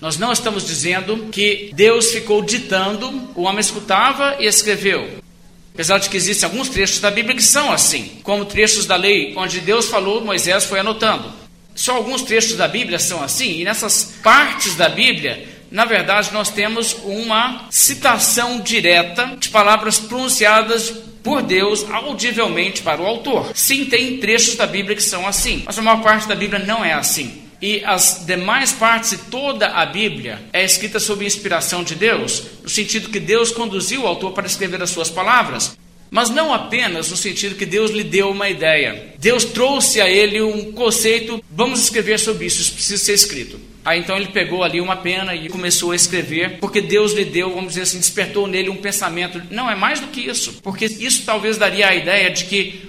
Nós não estamos dizendo que Deus ficou ditando, o homem escutava e escreveu. Apesar de que existem alguns trechos da Bíblia que são assim, como trechos da lei, onde Deus falou, Moisés foi anotando. Só alguns trechos da Bíblia são assim, e nessas partes da Bíblia, na verdade, nós temos uma citação direta de palavras pronunciadas por Deus audivelmente para o autor. Sim, tem trechos da Bíblia que são assim, mas a maior parte da Bíblia não é assim. E as demais partes e toda a Bíblia é escrita sob inspiração de Deus, no sentido que Deus conduziu o autor para escrever as suas palavras. Mas não apenas no sentido que Deus lhe deu uma ideia. Deus trouxe a ele um conceito, vamos escrever sobre isso, isso precisa ser escrito. Aí então ele pegou ali uma pena e começou a escrever, porque Deus lhe deu, vamos dizer assim, despertou nele um pensamento. Não, é mais do que isso, porque isso talvez daria a ideia de que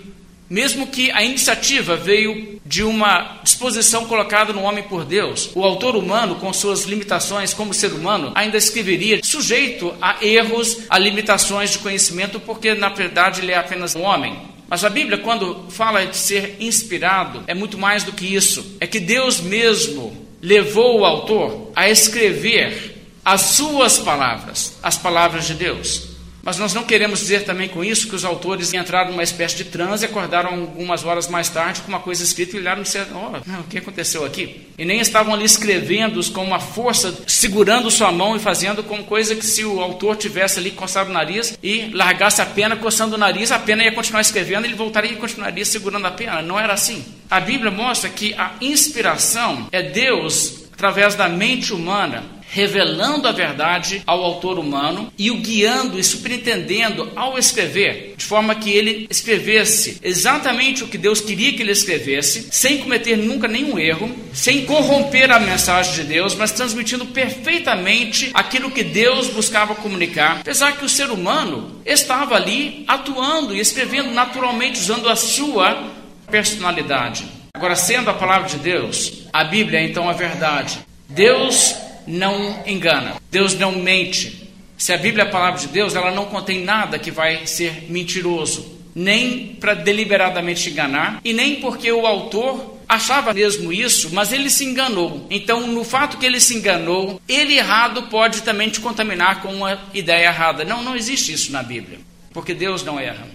mesmo que a iniciativa veio de uma disposição colocada no homem por Deus, o autor humano, com suas limitações como ser humano, ainda escreveria sujeito a erros, a limitações de conhecimento, porque na verdade ele é apenas um homem. Mas a Bíblia, quando fala de ser inspirado, é muito mais do que isso. É que Deus mesmo levou o autor a escrever as suas palavras, as palavras de Deus. Mas nós não queremos dizer também com isso que os autores entraram numa espécie de transe, acordaram algumas horas mais tarde com uma coisa escrita e olharam e disseram: oh, o que aconteceu aqui? E nem estavam ali escrevendo com uma força, segurando sua mão e fazendo como coisa que se o autor tivesse ali coçado o nariz e largasse a pena, coçando o nariz, a pena ia continuar escrevendo, ele voltaria e continuaria segurando a pena. Não era assim. A Bíblia mostra que a inspiração é Deus, através da mente humana, revelando a verdade ao autor humano e o guiando e superintendendo ao escrever, de forma que ele escrevesse exatamente o que Deus queria que ele escrevesse, sem cometer nunca nenhum erro, sem corromper a mensagem de Deus, mas transmitindo perfeitamente aquilo que Deus buscava comunicar, apesar que o ser humano estava ali atuando e escrevendo naturalmente usando a sua personalidade. Agora, sendo a palavra de Deus, a Bíblia é então a verdade. Deus não engana, Deus não mente. Se a Bíblia é a palavra de Deus, ela não contém nada que vai ser mentiroso, nem para deliberadamente enganar, e nem porque o autor achava mesmo isso, mas ele se enganou. Então, no fato que ele se enganou, ele errado pode também te contaminar com uma ideia errada. Não, não existe isso na Bíblia, porque Deus não erra.